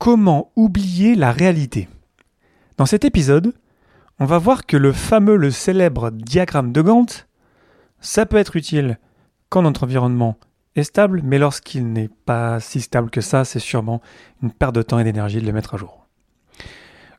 Comment oublier la réalité Dans cet épisode, on va voir que le fameux, le célèbre diagramme de Gantt, ça peut être utile quand notre environnement est stable, mais lorsqu'il n'est pas si stable que ça, c'est sûrement une perte de temps et d'énergie de le mettre à jour.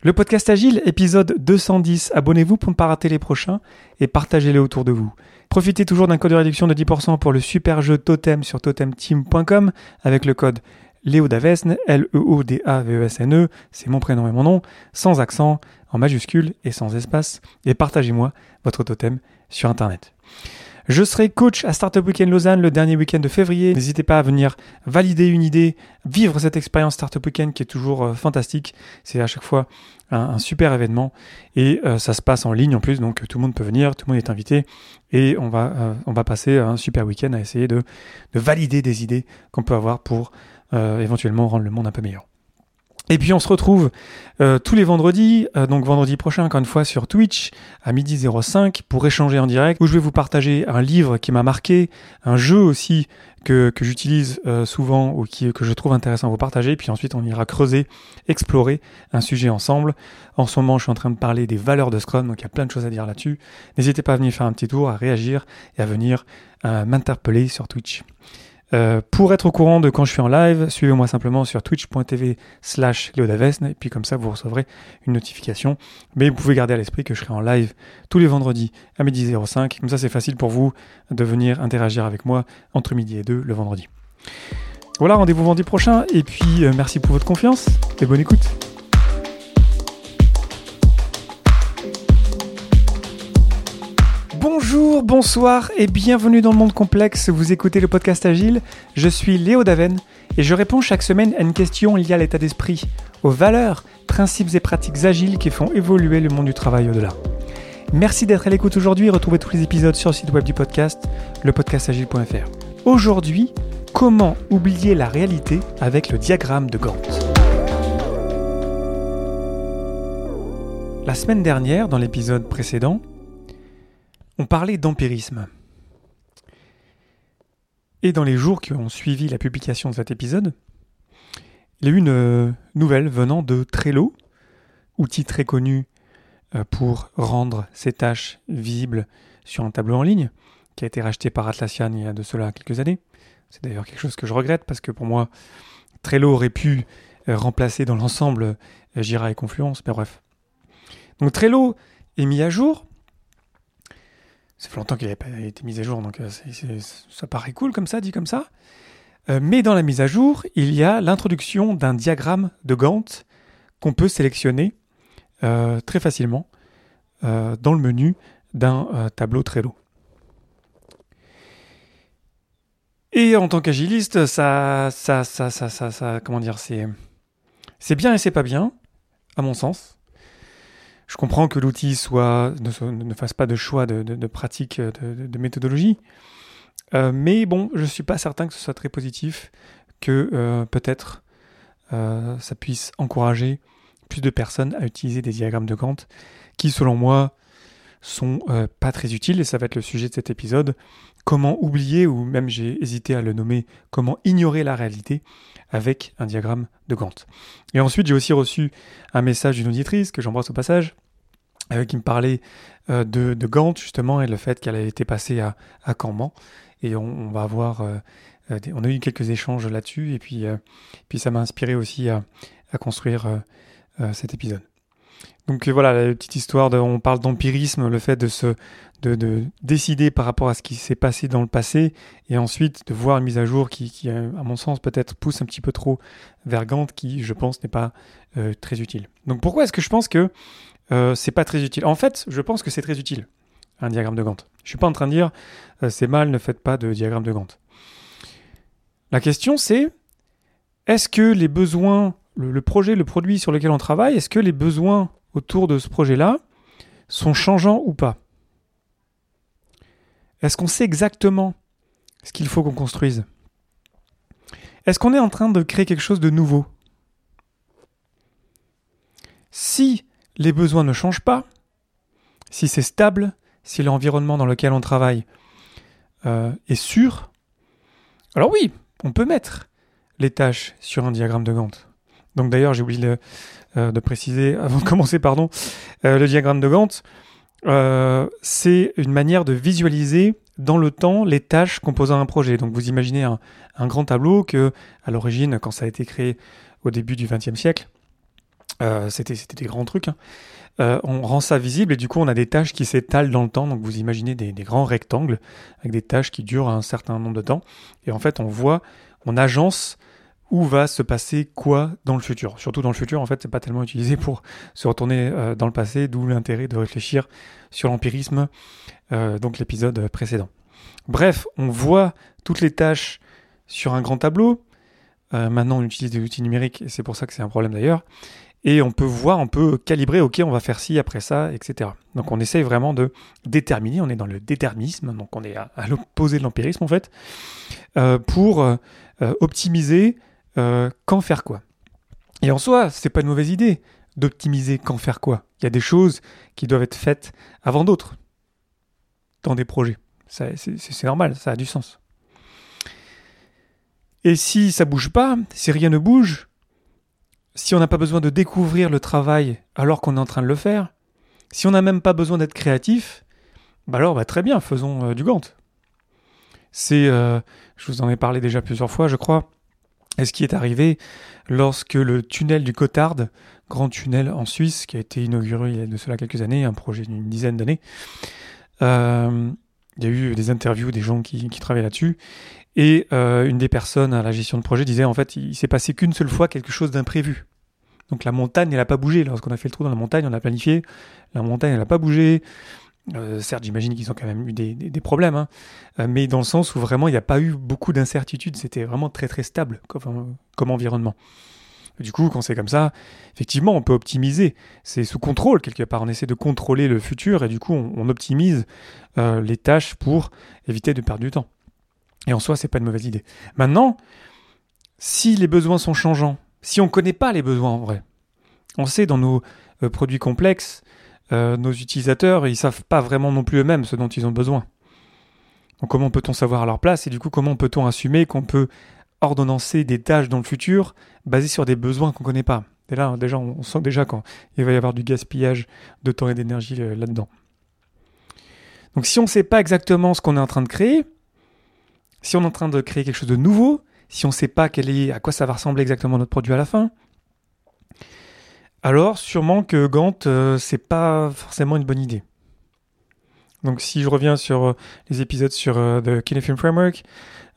Le podcast Agile, épisode 210. Abonnez-vous pour ne pas rater les prochains et partagez-les autour de vous. Profitez toujours d'un code de réduction de 10% pour le super jeu Totem sur totemteam.com avec le code Léo Davesne, L-E-O-D-A-V-E-S-N-E, c'est mon prénom et mon nom, sans accent, en majuscule et sans espace, et partagez-moi votre totem sur Internet. Je serai coach à Startup Weekend Lausanne le dernier week-end de février. N'hésitez pas à venir valider une idée, vivre cette expérience Startup Weekend qui est toujours euh, fantastique. C'est à chaque fois un, super événement et euh, ça se passe en ligne en plus, donc tout le monde peut venir, tout le monde est invité et on va, euh, passer un super week-end à essayer de, de valider des idées qu'on peut avoir pour éventuellement rendre le monde un peu meilleur. Et puis on se retrouve euh, tous les vendredis, euh, donc vendredi prochain encore une fois sur Twitch à midi 05 pour échanger en direct où je vais vous partager un livre qui m'a marqué, un jeu aussi que, que j'utilise euh, souvent ou qui, que je trouve intéressant à vous partager. Puis ensuite on ira creuser, explorer un sujet ensemble. En ce moment je suis en train de parler des valeurs de Scrum, donc il y a plein de choses à dire là-dessus. N'hésitez pas à venir faire un petit tour, à réagir et à venir m'interpeller sur Twitch. Euh, pour être au courant de quand je suis en live, suivez-moi simplement sur twitch.tv slash leodavesne et puis comme ça vous recevrez une notification. Mais vous pouvez garder à l'esprit que je serai en live tous les vendredis à midi 05. Comme ça c'est facile pour vous de venir interagir avec moi entre midi et 2 le vendredi. Voilà, rendez-vous vendredi prochain et puis euh, merci pour votre confiance et bonne écoute. Bonsoir et bienvenue dans le monde complexe. Vous écoutez le podcast Agile. Je suis Léo Daven et je réponds chaque semaine à une question liée à l'état d'esprit, aux valeurs, principes et pratiques agiles qui font évoluer le monde du travail au-delà. Merci d'être à l'écoute aujourd'hui. Retrouvez tous les épisodes sur le site web du podcast, lepodcastagile.fr. Aujourd'hui, comment oublier la réalité avec le diagramme de Gantt? La semaine dernière, dans l'épisode précédent, on parlait d'empirisme. Et dans les jours qui ont suivi la publication de cet épisode, il y a eu une euh, nouvelle venant de Trello, outil très connu euh, pour rendre ses tâches visibles sur un tableau en ligne, qui a été racheté par Atlassian il y a de cela quelques années. C'est d'ailleurs quelque chose que je regrette parce que pour moi, Trello aurait pu euh, remplacer dans l'ensemble Jira et Confluence, mais bref. Donc Trello est mis à jour, ça fait longtemps qu'il n'avait pas été mis à jour, donc euh, ça paraît cool comme ça, dit comme ça. Euh, mais dans la mise à jour, il y a l'introduction d'un diagramme de Gantt qu'on peut sélectionner euh, très facilement dans le menu d'un tableau Trello. Et en tant qu'agiliste, ça, ça, ça, ça, ça, ça, comment dire, c'est, c'est bien et c'est pas bien, à mon sens. Je comprends que l'outil ne, fasse pas de choix de, pratique, de, méthodologie, euh, mais bon, je ne suis pas certain que ce soit très positif, que euh, peut-être euh, ça puisse encourager plus de personnes à utiliser des diagrammes de Gantt qui, selon moi, sont pas très utiles, et ça va être le sujet de cet épisode. Comment oublier, ou même j'ai hésité à le nommer, comment ignorer la réalité avec un diagramme de Gantt. Et ensuite, j'ai aussi reçu un message d'une auditrice que j'embrasse au passage, euh, qui me parlait euh, de, de, Gantt justement et le fait qu'elle a été passée à, à. Et on, va avoir, euh, on a eu quelques échanges là-dessus et puis, puis ça m'a inspiré aussi à, à construire cet épisode. Donc voilà, la petite histoire, de, on parle d'empirisme, le fait de décider par rapport à ce qui s'est passé dans le passé, et ensuite de voir une mise à jour qui, qui à mon sens, peut-être pousse un petit peu trop vers Gantt, qui, je pense, n'est pas très utile. Donc pourquoi est-ce que je pense que euh, c'est pas très utile? En fait, je pense que c'est très utile, un diagramme de Gantt. Je suis pas en train de dire euh, c'est mal, ne faites pas de diagramme de Gantt. La question c'est est-ce que les besoins, le, projet, le produit sur lequel on travaille, est-ce que les besoins autour de ce projet-là sont changeants ou pas? Est-ce qu'on sait exactement ce qu'il faut qu'on construise? Est-ce qu'on est en train de créer quelque chose de nouveau? Si les besoins ne changent pas, si c'est stable, si l'environnement dans lequel on travaille euh, est sûr, alors oui, on peut mettre les tâches sur un diagramme de Gantt. Donc d'ailleurs, j'ai oublié de, préciser avant de commencer, pardon, le diagramme de Gantt, c'est une manière de visualiser dans le temps les tâches composant un projet. Donc vous imaginez un, grand tableau que, à l'origine, quand ça a été créé au début du XXe siècle, euh, c'était des grands trucs. Hein. Euh, on rend ça visible et du coup on a des tâches qui s'étalent dans le temps. Donc vous imaginez des, grands rectangles avec des tâches qui durent un certain nombre de temps. Et en fait on voit, on agence où va se passer quoi dans le futur. Surtout dans le futur, en fait, c'est pas tellement utilisé pour se retourner euh, dans le passé, d'où l'intérêt de réfléchir sur l'empirisme, donc l'épisode précédent. Bref, on voit toutes les tâches sur un grand tableau. maintenant, on utilise des outils numériques et c'est pour ça que c'est un problème d'ailleurs et on peut voir, on peut calibrer, ok, on va faire ci après ça, etc. Donc on essaye vraiment de déterminer, on est dans le déterminisme, donc on est à, l'opposé de l'empirisme en fait, euh, pour euh, optimiser euh, quand faire quoi? Et en soi, c'est pas une mauvaise idée d'optimiser quand faire quoi. Il y a des choses qui doivent être faites avant d'autres dans des projets. C'est normal, ça a du sens. Et si ça bouge pas, si rien ne bouge, si on n'a pas besoin de découvrir le travail alors qu'on est en train de le faire, si on n'a même pas besoin d'être créatif, bah alors bah très bien, faisons euh, du Gantt. C'est, euh, je vous en ai parlé déjà plusieurs fois, je crois, et ce qui est arrivé lorsque le tunnel du Cotard, grand tunnel en Suisse, qui a été inauguré il y a de cela quelques années, un projet d'une dizaine d'années, euh, il y a eu des interviews des gens qui, travaillent là-dessus, et euh, une des personnes à la gestion de projet disait en fait, il s'est passé qu'une seule fois quelque chose d'imprévu. Donc la montagne, elle n'a pas bougé. Lorsqu'on a fait le trou dans la montagne, on a planifié. La montagne, elle n'a pas bougé. Euh, certes, j'imagine qu'ils ont quand même eu des, problèmes, hein. euh, mais dans le sens où vraiment il n'y a pas eu beaucoup d'incertitudes. C'était vraiment très très stable comme, environnement. Du coup, quand c'est comme ça, effectivement, on peut optimiser. C'est sous contrôle quelque part. On essaie de contrôler le futur et du coup, on, optimise les tâches pour éviter de perdre du temps. Et en soi, c'est pas une mauvaise idée. Maintenant, si les besoins sont changeants, si on ne connaît pas les besoins en vrai, on sait dans nos euh, produits complexes, euh, nos utilisateurs, ils savent pas vraiment non plus eux-mêmes ce dont ils ont besoin. Donc comment peut-on savoir à leur place et du coup comment peut-on assumer qu'on peut ordonnancer des tâches dans le futur basées sur des besoins qu'on ne connaît pas? Et là, déjà, on sent déjà quand il va y avoir du gaspillage de temps et d'énergie euh, là-dedans. Donc si on ne sait pas exactement ce qu'on est en train de créer, si on est en train de créer quelque chose de nouveau, si on ne sait pas à quoi ça va ressembler exactement notre produit à la fin, alors sûrement que Gantt, euh, c'est pas forcément une bonne idée. Donc si je reviens sur euh, les épisodes sur euh, The Kinefilm Framework,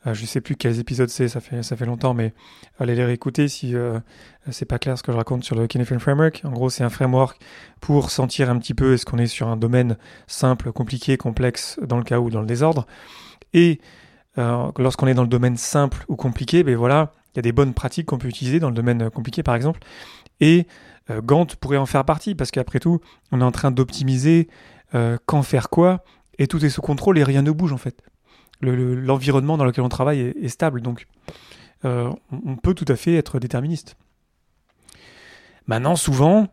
je ne sais plus quels épisodes c'est, ça fait, ça fait longtemps, mais allez les réécouter si c'est pas clair ce que je raconte sur le Kinefilm Framework. En gros, c'est un framework pour sentir un petit peu est-ce qu'on est sur un domaine simple, compliqué, complexe, dans le cas ou dans le désordre. Et euh, lorsqu'on est dans le domaine simple ou compliqué, ben voilà, il y a des bonnes pratiques qu'on peut utiliser dans le domaine euh, compliqué par exemple. Euh, Gantt pourrait en faire partie parce qu'après tout, on est en train d'optimiser quand faire quoi et tout est sous contrôle et rien ne bouge en fait. L'environnement dans lequel on travaille est, stable donc on peut tout à fait être déterministe. Maintenant, souvent,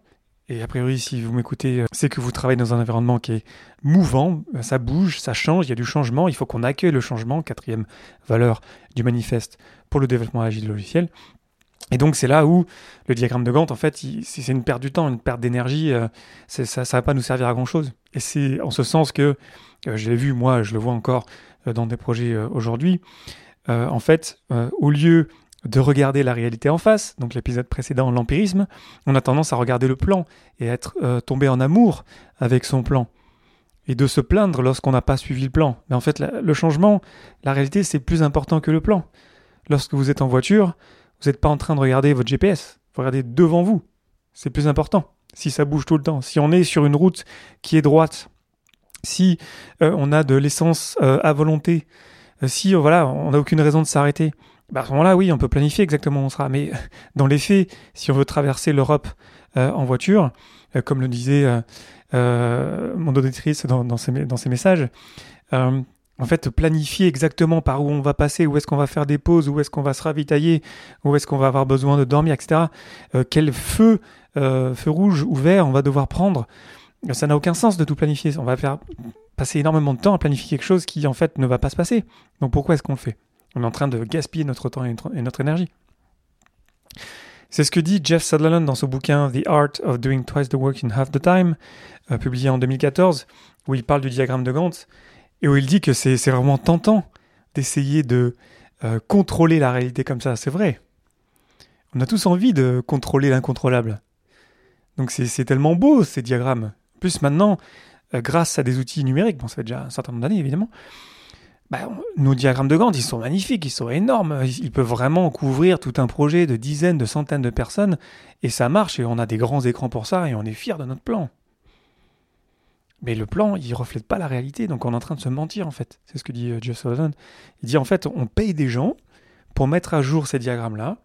et a priori, si vous m'écoutez, euh, c'est que vous travaillez dans un environnement qui est mouvant, euh, ça bouge, ça change, il y a du changement, il faut qu'on accueille le changement, quatrième valeur du manifeste pour le développement agile logiciel. Et donc c'est là où le diagramme de Gantt, en fait, c'est une perte du temps, une perte d'énergie, euh, ça ne va pas nous servir à grand-chose. Et c'est en ce sens que, je l'ai vu, moi, je le vois encore dans des projets aujourd'hui, en fait, au lieu de regarder la réalité en face, donc l'épisode précédent, l'empirisme, on a tendance à regarder le plan et à être euh, tombé en amour avec son plan. Et de se plaindre lorsqu'on n'a pas suivi le plan. Mais en fait, le changement, la réalité, c'est plus important que le plan. Lorsque vous êtes en voiture, vous n'êtes pas en train de regarder votre GPS, vous regardez devant vous. C'est plus important. Si ça bouge tout le temps, si on est sur une route qui est droite, si euh, on a de l'essence euh, à volonté, si voilà, on n'a aucune raison de s'arrêter, bah, à ce moment-là, oui, on peut planifier exactement où on sera. Mais dans les faits, si on veut traverser l'Europe euh, en voiture, euh, comme le disait euh, mon auditrice dans ses messages, en fait, planifier exactement par où on va passer, où est-ce qu'on va faire des pauses, où est-ce qu'on va se ravitailler, où est-ce qu'on va avoir besoin de dormir, etc. quel feu, feu rouge ou vert on va devoir prendre, ça n'a aucun sens de tout planifier. On va faire passer énormément de temps à planifier quelque chose qui en fait ne va pas se passer. Donc pourquoi est-ce qu'on le fait? On est en train de gaspiller notre temps et notre énergie. C'est ce que dit Jeff Sutherland dans son bouquin The Art of Doing Twice the Work in Half the Time, euh, publié en 2014, où il parle du diagramme de Gantt, et où il dit que c'est vraiment tentant d'essayer de euh, contrôler la réalité comme ça. C'est vrai. On a tous envie de contrôler l'incontrôlable. Donc c'est tellement beau ces diagrammes. En plus maintenant, euh, grâce à des outils numériques, bon ça fait déjà un certain nombre d'années évidemment, bah, nos diagrammes de Gantt, ils sont magnifiques, ils sont énormes. Ils peuvent vraiment couvrir tout un projet de dizaines, de centaines de personnes. Et ça marche, et on a des grands écrans pour ça, et on est fiers de notre plan. Mais le plan, il reflète pas la réalité, donc on est en train de se mentir, en fait. C'est ce que dit euh, Jeff Sullivan. Il dit, en fait, on paye des gens pour mettre à jour ces diagrammes-là.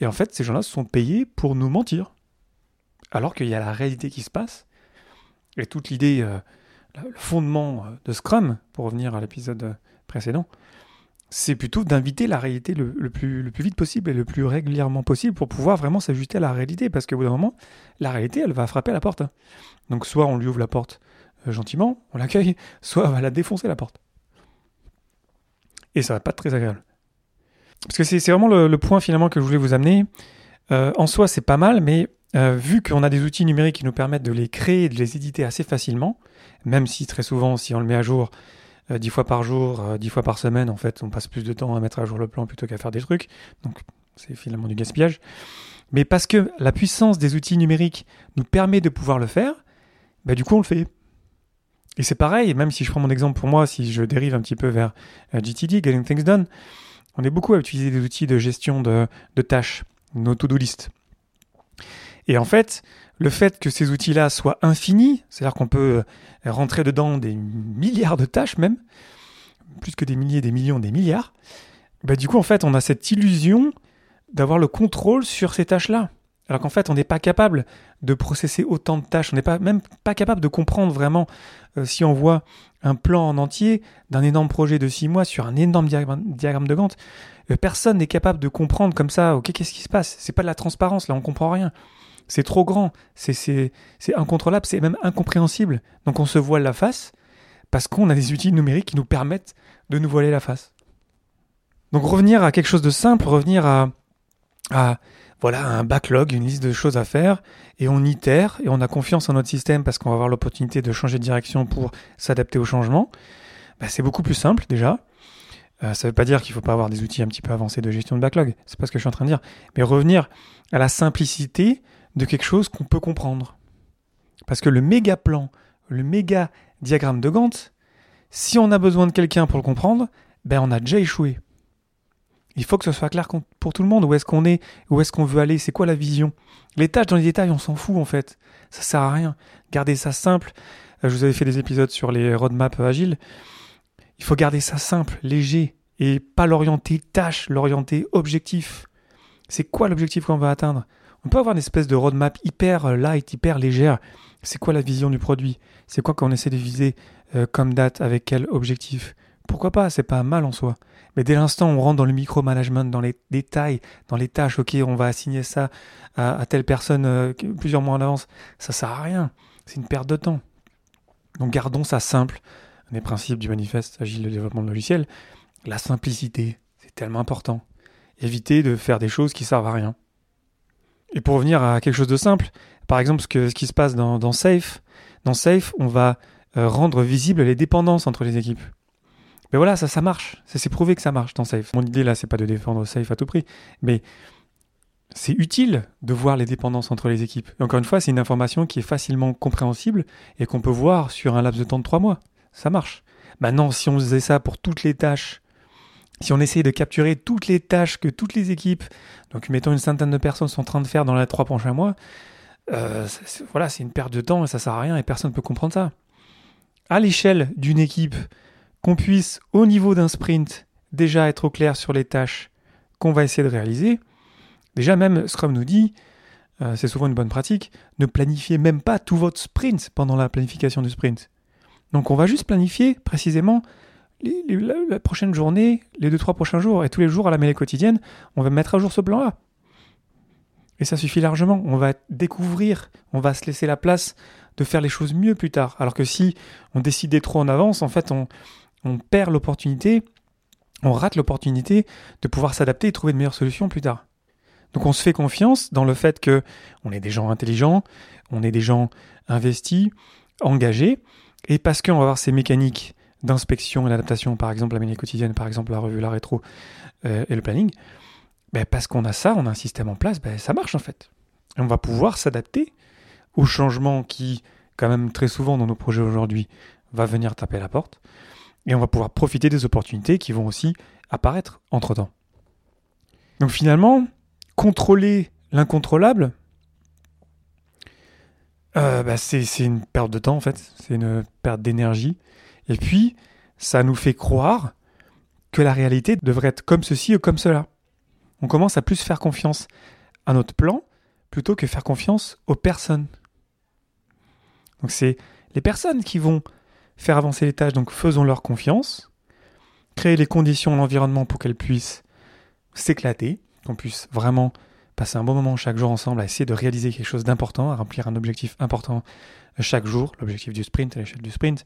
Et en fait, ces gens-là sont payés pour nous mentir. Alors qu'il y a la réalité qui se passe. Et toute l'idée... Euh, le fondement euh, de Scrum, pour revenir à l'épisode précédent, c'est plutôt d'inviter la réalité le, plus, vite possible et le plus régulièrement possible pour pouvoir vraiment s'ajuster à la réalité. Parce qu'au bout d'un moment, la réalité, elle va frapper à la porte. Hein. Donc soit on lui ouvre la porte euh, gentiment, on l'accueille, soit on va la défoncer la porte. Et ça va pas être très agréable. Parce que c'est vraiment le, point finalement que je voulais vous amener. en soi, c'est pas mal, mais vu qu'on a des outils numériques qui nous permettent de les créer et de les éditer assez facilement, même si très souvent, si on le met à jour euh, dix fois par jour, euh, dix fois par semaine, en fait, on passe plus de temps à mettre à jour le plan plutôt qu'à faire des trucs. Donc, c'est finalement du gaspillage. Mais parce que la puissance des outils numériques nous permet de pouvoir le faire, bah, du coup, on le fait. Et c'est pareil, même si je prends mon exemple pour moi, si je dérive un petit peu vers euh, GTD, Getting Things Done, on est beaucoup à utiliser des outils de gestion de, de tâches, nos to-do list. Et en fait, le fait que ces outils-là soient infinis, c'est-à-dire qu'on peut euh, rentrer dedans des milliards de tâches même, plus que des milliers, des millions, des milliards, bah du coup en fait on a cette illusion d'avoir le contrôle sur ces tâches-là. Alors qu'en fait on n'est pas capable de processer autant de tâches, on n'est pas, même pas capable de comprendre vraiment euh, si on voit un plan en entier d'un énorme projet de six mois sur un énorme diagramme, de Gantt, euh, personne n'est capable de comprendre comme ça, ok qu'est-ce qui se passe? C'est pas de la transparence, là on comprend rien. C'est trop grand, c'est incontrôlable, c'est même incompréhensible. Donc on se voile la face parce qu'on a des outils numériques qui nous permettent de nous voiler la face. Donc revenir à quelque chose de simple, revenir à, à voilà un backlog, une liste de choses à faire, et on itère, et on a confiance en notre système parce qu'on va avoir l'opportunité de changer de direction pour s'adapter au changement, bah, c'est beaucoup plus simple déjà. Euh, ça ne veut pas dire qu'il ne faut pas avoir des outils un petit peu avancés de gestion de backlog, c'est pas ce que je suis en train de dire, mais revenir à la simplicité de quelque chose qu'on peut comprendre. Parce que le méga plan, le méga diagramme de Gantt, si on a besoin de quelqu'un pour le comprendre, ben on a déjà échoué. Il faut que ce soit clair pour tout le monde. Où est-ce qu'on est? Où est-ce qu'on veut aller? C'est quoi la vision? Les tâches dans les détails, on s'en fout en fait. Ça sert à rien. Gardez ça simple. Euh, je vous avais fait des épisodes sur les roadmaps agiles. Il faut garder ça simple, léger, et pas l'orienter tâche, l'orienter objectif. C'est quoi l'objectif qu'on va atteindre? On peut avoir une espèce de roadmap hyper euh, light, hyper légère. C'est quoi la vision du produit? C'est quoi qu'on essaie de viser euh, comme date avec quel objectif? Pourquoi pas? C'est pas mal en soi. Mais dès l'instant on rentre dans le micromanagement, dans les détails, dans les tâches, ok, on va assigner ça à, telle personne euh, plusieurs mois en avance, ça sert à rien. C'est une perte de temps. Donc gardons ça simple. Un des principes du manifeste agile de développement de logiciel, la simplicité, c'est tellement important. Éviter de faire des choses qui servent à rien. Et pour revenir à quelque chose de simple, par exemple ce, qui se passe dans, Safe, dans Safe, on va euh, rendre visibles les dépendances entre les équipes. Mais voilà, ça, ça marche. Ça s'est prouvé que ça marche dans Safe. Mon idée là, c'est pas de défendre Safe à tout prix, mais c'est utile de voir les dépendances entre les équipes. Et encore une fois, c'est une information qui est facilement compréhensible et qu'on peut voir sur un laps de temps de trois mois. Ça marche. Maintenant, si on faisait ça pour toutes les tâches si on essaye de capturer toutes les tâches que toutes les équipes, donc mettons une centaine de personnes sont en train de faire dans les trois prochains mois, euh, voilà, c'est une perte de temps et ça sert à rien et personne ne peut comprendre ça. À l'échelle d'une équipe, qu'on puisse, au niveau d'un sprint, déjà être au clair sur les tâches qu'on va essayer de réaliser, déjà même Scrum nous dit, euh, c'est souvent une bonne pratique, ne planifiez même pas tout votre sprint pendant la planification du sprint. Donc on va juste planifier précisément la, prochaine journée, les deux, trois prochains jours, et tous les jours à la mêlée quotidienne, on va mettre à jour ce plan-là. Et ça suffit largement. On va découvrir, on va se laisser la place de faire les choses mieux plus tard. Alors que si on décidait trop en avance, en fait, on, perd l'opportunité, on rate l'opportunité de pouvoir s'adapter et trouver de meilleures solutions plus tard. Donc on se fait confiance dans le fait que on est des gens intelligents, on est des gens investis, engagés, et parce qu'on va avoir ces mécaniques d'inspection et d'adaptation, par exemple la ménie quotidienne, par exemple la revue, la rétro euh, et le planning, ben parce qu'on a ça, on a un système en place, ben ça marche en fait. On va pouvoir s'adapter aux changements qui, quand même très souvent dans nos projets aujourd'hui, va venir taper à la porte, et on va pouvoir profiter des opportunités qui vont aussi apparaître entre-temps. Donc finalement, contrôler l'incontrôlable, euh, bah, c'est une perte de temps en fait, c'est une perte d'énergie. Et puis, ça nous fait croire que la réalité devrait être comme ceci ou comme cela. On commence à plus faire confiance à notre plan plutôt que faire confiance aux personnes. Donc c'est les personnes qui vont faire avancer les tâches, donc faisons leur confiance, créer les conditions, l'environnement pour qu'elles puissent s'éclater, qu'on puisse vraiment passer un bon moment chaque jour ensemble à essayer de réaliser quelque chose d'important, à remplir un objectif important chaque jour, l'objectif du sprint à l'échelle du sprint,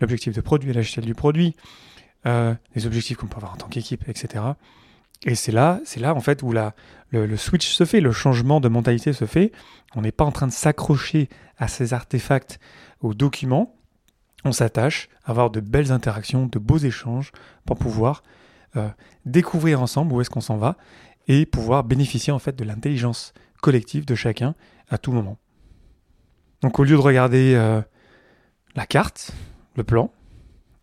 l'objectif de produit à l'échelle du produit, euh, les objectifs qu'on peut avoir en tant qu'équipe, etc. Et c'est là, c'est là en fait où la, le, le, switch se fait, le changement de mentalité se fait. On n'est pas en train de s'accrocher à ces artefacts, aux documents. On s'attache à avoir de belles interactions, de beaux échanges pour pouvoir euh, découvrir ensemble où est-ce qu'on s'en va et pouvoir bénéficier en fait de l'intelligence collective de chacun à tout moment. Donc au lieu de regarder euh, la carte, le plan,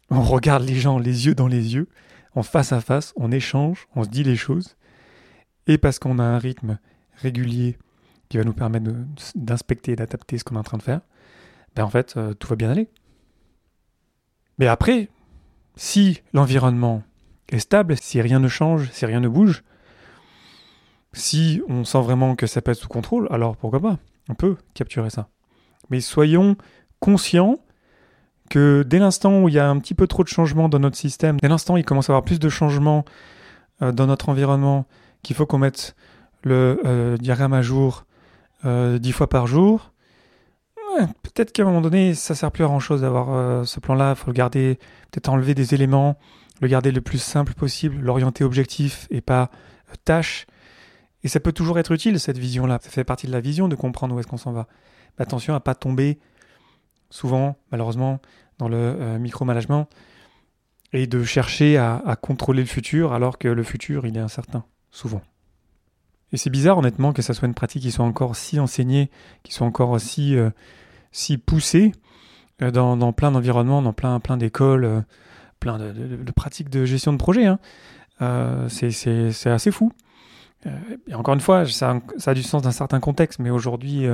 on regarde les gens les yeux dans les yeux, en face à face, on échange, on se dit les choses, et parce qu'on a un rythme régulier qui va nous permettre d'inspecter et d'adapter ce qu'on est en train de faire, ben en fait, euh, tout va bien aller. Mais après, si l'environnement est stable, si rien ne change, si rien ne bouge, si on sent vraiment que ça peut être sous contrôle, alors pourquoi pas? On peut capturer ça. Mais soyons conscients que dès l'instant où il y a un petit peu trop de changements dans notre système, dès l'instant où il commence à avoir plus de changements euh, dans notre environnement, qu'il faut qu'on mette le euh, diagramme à jour euh, dix fois par jour, peut-être qu'à un moment donné, ça sert plus à grand chose d'avoir ce plan-là. Il faut le garder, peut-être enlever des éléments, le garder le plus simple possible, l'orienter objectif et pas tâche. Et ça peut toujours être utile, cette vision-là. Ça fait partie de la vision de comprendre où est-ce qu'on s'en va. Mais attention à pas tomber souvent, malheureusement, dans le euh, micromanagement et de chercher à, contrôler le futur alors que le futur, il est incertain, souvent. Et c'est bizarre, honnêtement, que ça soit une pratique qui soit encore si enseignée, qui soit encore si, euh, si poussée euh, dans, plein d'environnements, dans plein, plein d'écoles, plein de, pratiques de gestion de projet. Hein. c'est assez fou. Et encore une fois, ça, a du sens d'un certain contexte, mais aujourd'hui,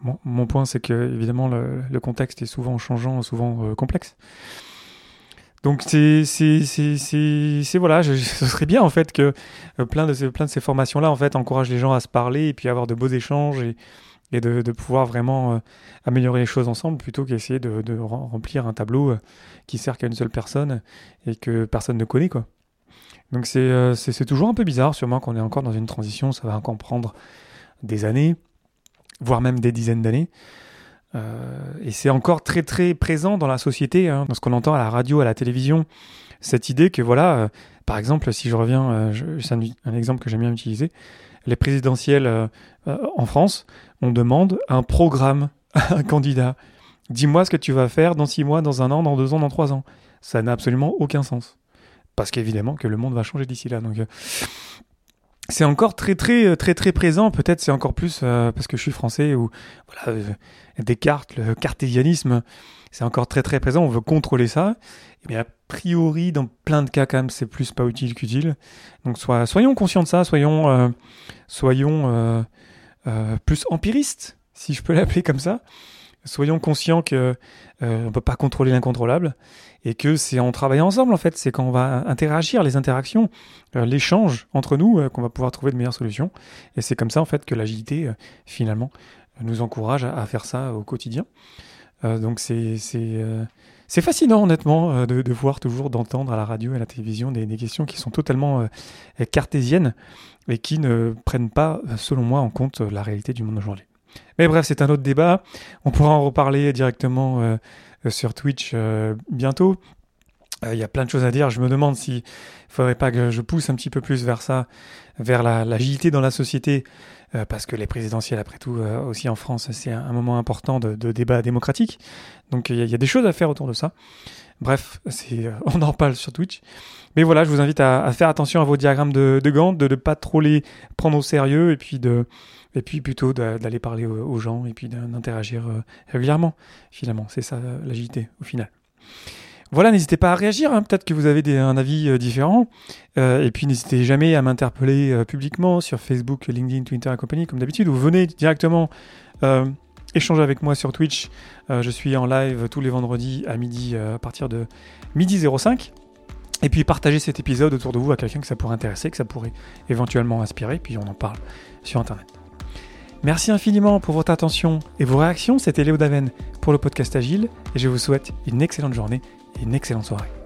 mon point, c'est que évidemment le, contexte est souvent changeant, souvent euh, complexe. Donc c'est voilà, ce serait bien en fait que euh, plein de ces formations là en fait encouragent les gens à se parler et puis avoir de beaux échanges et, de, pouvoir vraiment euh, améliorer les choses ensemble plutôt qu'essayer de, de, remplir un tableau qui sert qu'à une seule personne et que personne ne connaît quoi. Donc c'est c'est toujours un peu bizarre, sûrement qu'on est encore dans une transition, ça va encore prendre des années voire même des dizaines d'années. Euh, et c'est encore très très présent dans la société, hein, dans ce qu'on entend à la radio, à la télévision, cette idée que voilà, euh, par exemple, si je reviens, euh, c'est un, exemple que j'aime bien utiliser, les présidentielles en France, on demande un programme à un candidat. Dis-moi ce que tu vas faire dans six mois, dans un an, dans deux ans, dans trois ans. Ça n'a absolument aucun sens. Parce qu'évidemment que le monde va changer d'ici là. Donc c'est encore très très très très présent. Peut-être c'est encore plus euh, parce que je suis français ou voilà euh, Descartes, le cartésianisme, c'est encore très très présent. On veut contrôler ça, mais a priori dans plein de cas quand même c'est plus pas utile qu'utile. Donc soit, soyons conscients de ça, soyons euh, soyons plus empiristes, si je peux l'appeler comme ça. Soyons conscients que on peut pas contrôler l'incontrôlable et que c'est en travaillant ensemble en fait, c'est quand on va interagir, les interactions, euh, l'échange entre nous euh, qu'on va pouvoir trouver de meilleures solutions. Et c'est comme ça en fait que l'agilité euh, finalement nous encourage à, faire ça au quotidien. donc c'est fascinant honnêtement de, de, voir toujours d'entendre à la radio et à la télévision des, des questions qui sont totalement cartésiennes et qui ne prennent pas, selon moi, en compte la réalité du monde aujourd'hui. Mais bref, c'est un autre débat. On pourra en reparler directement euh, sur Twitch euh, bientôt. Il y a plein de choses à dire. Je me demande s'il ne faudrait pas que je pousse un petit peu plus vers ça, vers l'agilité dans la société, parce que les présidentielles, après tout, aussi en France, c'est un, moment important de, débat démocratique. Donc il y, a des choses à faire autour de ça. Bref, on en parle sur Twitch. Mais voilà, je vous invite à, faire attention à vos diagrammes de, de Gantt, de ne pas trop les prendre au sérieux et puis de et puis plutôt d'aller parler aux, gens et puis d'interagir euh, régulièrement. Finalement, c'est ça l'agilité au final. Voilà, n'hésitez pas à réagir, hein. peut-être que vous avez un avis euh, différent. Euh, et puis n'hésitez jamais à m'interpeller publiquement sur Facebook, LinkedIn, Twitter et compagnie, comme d'habitude. Vous venez directement échanger avec moi sur Twitch. je suis en live tous les vendredis à midi, à partir de midi 05. Et puis partagez cet épisode autour de vous à quelqu'un que ça pourrait intéresser, que ça pourrait éventuellement inspirer, puis on en parle sur Internet. Merci infiniment pour votre attention et vos réactions. C'était Léo Daven pour le podcast Agile et je vous souhaite une excellente journée et une excellente soirée.